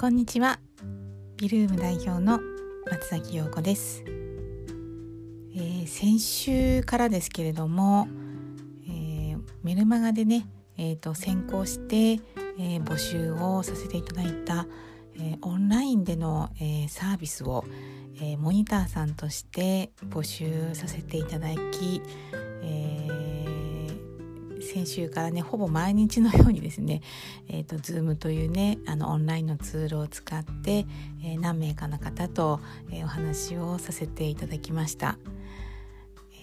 こんにちは。ビルーム代表の松崎陽子です、えー、先週からですけれども、えー、メルマガでね、えーと、先行して、えー、募集をさせていただいた、えオンラインでの、えサービスを、えモニターさんとして募集させていただき、え先週からねほぼ毎日のようにですね、えーと、Zoom というねあのオンラインのツールを使って、えー、何名かの方と、えー、お話をさせていただきました。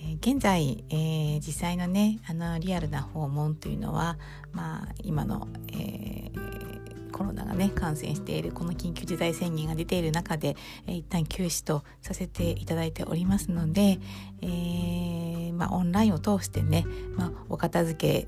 え現在、えー、実際のねあのリアルな訪問というのは、まあ、今の、え、コロナがね感染しているこの緊急事態宣言が出ている中で、えー、一旦休止とさせていただいておりますので、えー、まあ、オンラインを通してね、まあ、お片付け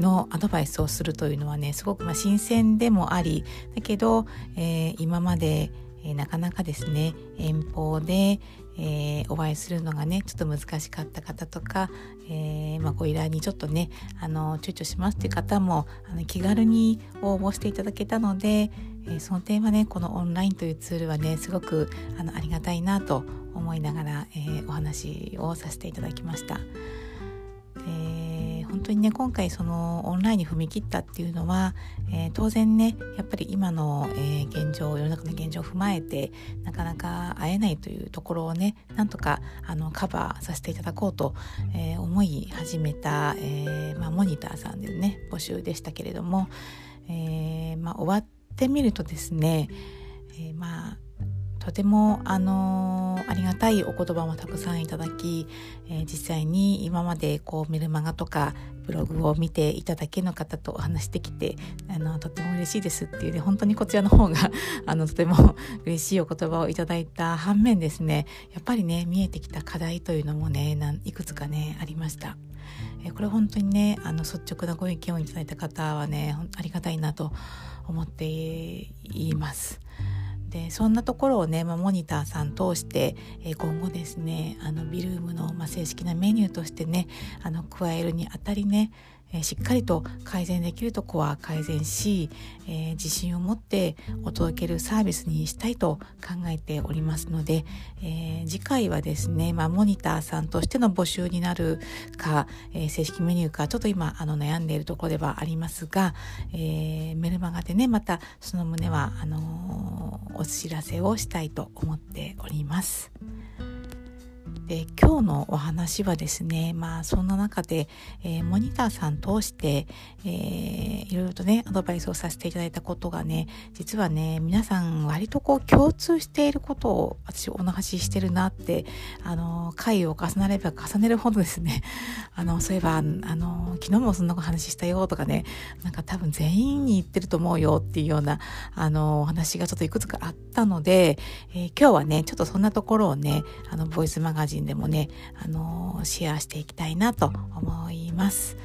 のアドバイスをするというのはねすごくま新鮮でもありだけど、えー、今まで、えー、なかなかですね遠方で、えー、お会いするのがねちょっと難しかった方とか、えーまあ、ご依頼にちょっとねあの躊躇しますっていう方もあの気軽に応募していただけたので、え、その点はねこのオンラインというツールはねすごくあのありがたいなと思いながら、え、お話をさせていただきました。本当にね今回そのオンラインに踏み切ったっていうのは、えー、当然ねやっぱり今の、えー、現状世の中の現状を踏まえてなかなか会えないというところをねなんとかあのカバーさせていただこうと、えー、思い始めた、えまあ、モニターさんでね募集でしたけれども、えまあ、終わってみるとですね、えまあとてもあのありがたいお言葉もたくさんいただき、えー、実際に今までこうメルマガとかブログを見ていただけの方とお話してきてあのとても嬉しいですっていうね本当にこちらの方が あのとても嬉しいお言葉をいただいた反面ですねやっぱりね見えてきた課題というのもねいくつかねありました。えこれ本当にねあの率直なご意見をいただいた方はねありがたいなと思っています。でそんなところをね、ま、モニターさん通して、え、今後ですねあのビルームの、ま、正式なメニューとしてねあの加えるにあたりねえ、しっかりと改善できるとこは改善し、えー、自信を持ってお届けるサービスにしたいと考えておりますので、え、次回はですね、まあ、モニターさんとしての募集になるか、え正式メニューかちょっと今あの悩んでいるところではありますが、えメルマガでねまたその旨はあのお知らせをしたいと思っております。で今日のお話はですねまあそんな中で、えー、モニターさん通して、えー、いろいろとねアドバイスをさせていただいたことがね実はね皆さん割とこう共通していることを私お話ししてるなってあの回を重ねれば重ねるほどですね あのそういえばあの昨日もそんなお話したよとかねなんか多分全員に言ってると思うよっていうようなあのお話がちょっといくつかあったので、えー、今日はねちょっとそんなところをねあのボイスマガジンでもね、あのシェアしていきたいなと思います。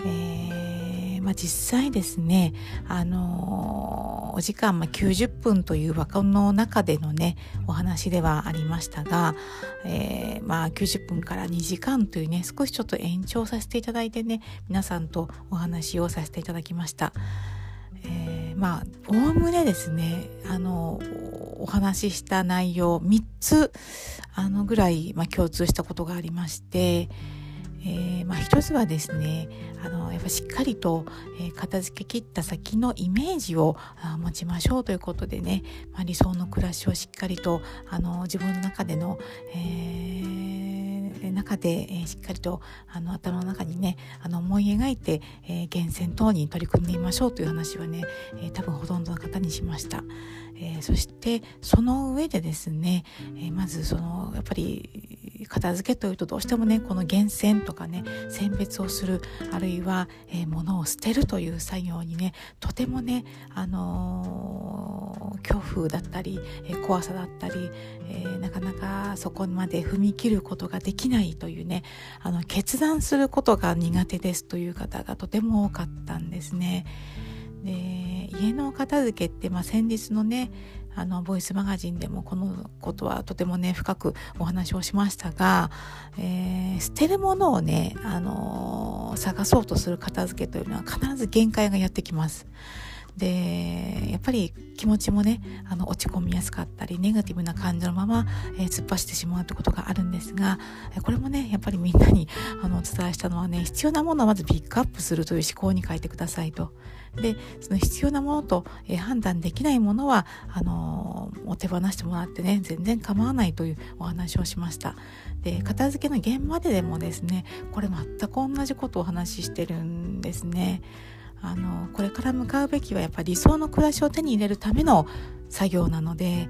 えー、まあ、実際ですね、あのお時間、まあ、90分という枠の中でのねお話ではありましたが、えー、まあ、90分から2時間というね少しちょっと延長させていただいてね皆さんとお話をさせていただきました。えー、まあおおむねですねあのお話しした内容3つあのぐらい、まあ、共通したことがありまして、えーまあ、一つはですねあのやっぱしっかりと、えー、片付け切った先のイメージを持ちましょうということでね、まあ、理想の暮らしをしっかりとあの自分の中での、えー、中で、え、しっかりとあの頭の中にねあの思い描いて、えー、源泉等に取り組んでみましょうという話はね、えー、多分ほとんどの方にしました。えー、そしてその上でですね、えー、まずそのやっぱり片付けというとどうしてもねこの源泉とかね選別をするあるいは、えー、物を捨てるという作業にねとてもね、あの恐怖だったり、え怖さだったり、えなかなかそこまで踏み切ることができないというねあの決断することが苦手ですという方がとても多かったんですね。で家の片付けって、まあ、先日のねあのボイスマガジンでもこのことはとてもね深くお話をしましたが、えー、捨てるものをね、あのー、探そうとする片付けというのは必ず限界がやってきます。でやっぱり気持ちもねあの落ち込みやすかったりネガティブな感情のまま、えー、突っ走ってしまうってことがあるんですがこれもねやっぱりみんなにあのお伝えしたのはね必要なものをまずピックアップするという思考に変えてくださいと。でその必要なものと、えー、判断できないものはあのー、お手放してもらってね全然構わないというお話をしましたで片付けの現場ででもですねこれ全く同じことをお話ししてるんですねあのこれから向かうべきはやっぱり理想の暮らしを手に入れるための作業なので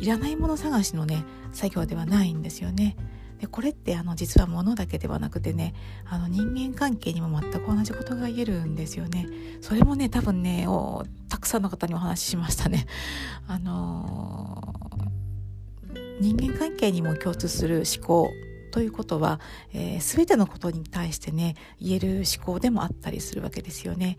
いらないもの探しのね作業ではないんですよね。でこれってあの実は物だけではなくてねあの人間関係にも全く同じことが言えるんですよね。それもね多分ねたくさんの方にお話ししましたね。あのー、人間関係にも共通する思考ということは、えー、全てのことに対してね言える思考でもあったりするわけですよね。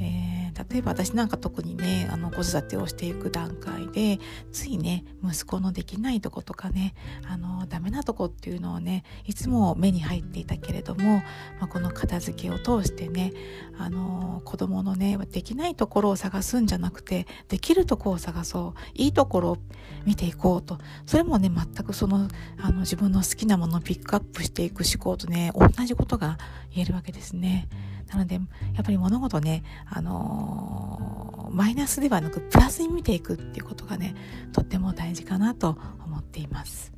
えー、例えば私なんか特にねあの子育てをしていく段階でついね息子のできないとことかねあのダメなとこっていうのをねいつも目に入っていたけれども、まあ、この片付けを通してねあの子供のねできないところを探すんじゃなくてできるとこを探そういいところを見ていこうとそれもね全くそのあの自分の好きなものをピックアップしていく思考とね同じことが言えるわけですね。なのでやっぱり物事ね、あのー、マイナスではなくプラスに見ていくっていうことがねとっても大事かなと思っています。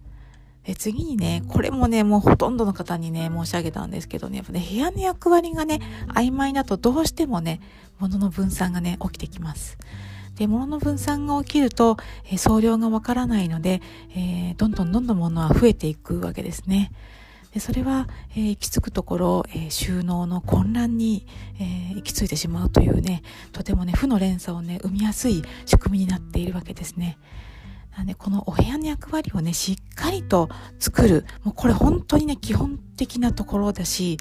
で次にね、これもね、もうほとんどの方にね、申し上げたんですけどね、やっぱね、部屋の役割がね、曖昧だとどうしてもね、物の分散がね、起きてきます。で、物の分散が起きると、えー、総量がわからないので、えー、どんどんどんどん物は増えていくわけですね。でそれは、えー、行き着くところ、えー、収納の混乱に、えー、行き着いてしまうというねとてもね負の連鎖をね生みやすい仕組みになっているわけですね。なんでこのお部屋の役割をねしっかりと作るもうこれ本当にね基本的なところだし、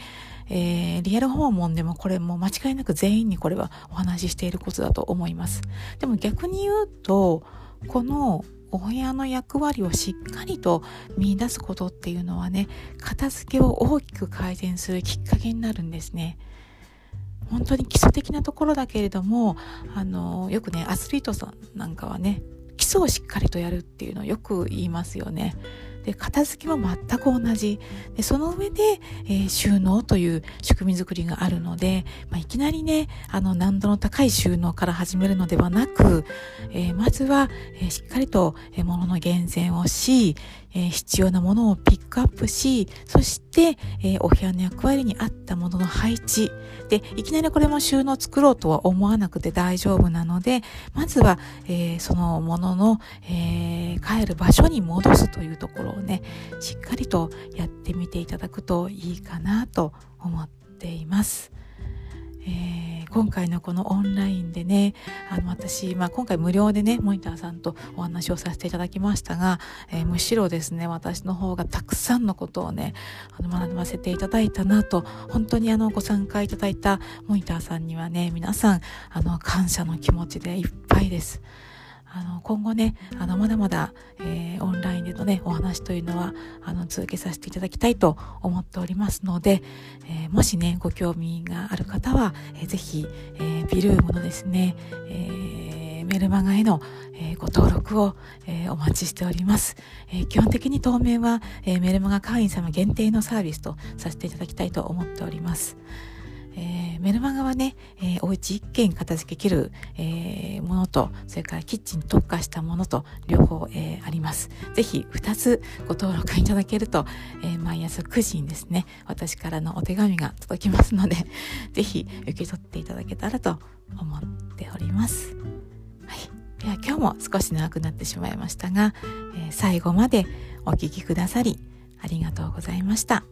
えー、リアル訪問でもこれも間違いなく全員にこれはお話ししていることだと思います。でも逆に言うとこのお部屋の役割をしっかりと見出すことっていうのはね片付けを大きく改善するきっかけになるんですね。本当に基礎的なところだけれどもあのよくねアスリートさんなんかはね基礎をしっかりとやるっていうのをよく言いますよね。で片付けは全く同じ。でその上で、えー、収納という仕組み作りがあるので、まあ、いきなりねあの難度の高い収納から始めるのではなく、えー、まずは、えー、しっかりと、え物の厳選をし、え必要なものをピックアップしそして、えお部屋の役割に合ったものの配置。でいきなりこれも収納作ろうとは思わなくて大丈夫なのでまずは、えそのものの、え帰る場所に戻すというところ。をねしっかりとやってみていただくといいかなと思っています。えー、今回のこのオンラインでねあの私、まあ、今回無料でねモニターさんとお話をさせていただきましたが、えー、むしろですね私の方がたくさんのことをねあの学ばせていただいたなと本当にあのご参加いただいたモニターさんにはね皆さんあの感謝の気持ちでいっぱいです。あの今後ねあのまだまだ、えー、オンラインでのねお話というのはあの続けさせていただきたいと思っておりますので、えー、もしねご興味がある方は、えー、ぜひ、えー、ビルームのですね、えー、メルマガへの、えー、ご登録を、えー、お待ちしております、えー、基本的に当面は、えー、メルマガ会員様限定のサービスとさせていただきたいと思っております。えー、メルマガはね、えー、お家一軒片付けきる、えー、ものと、それからキッチン特化したものと、両方、えー、あります。ぜひ、二つご登録いただけると、えー、毎朝9時にですね、私からのお手紙が届きますので、ぜひ、受け取っていただけたらと思っております。はい。では、今日も少し長くなってしまいましたが、えー、最後までお聴きくださり、ありがとうございました。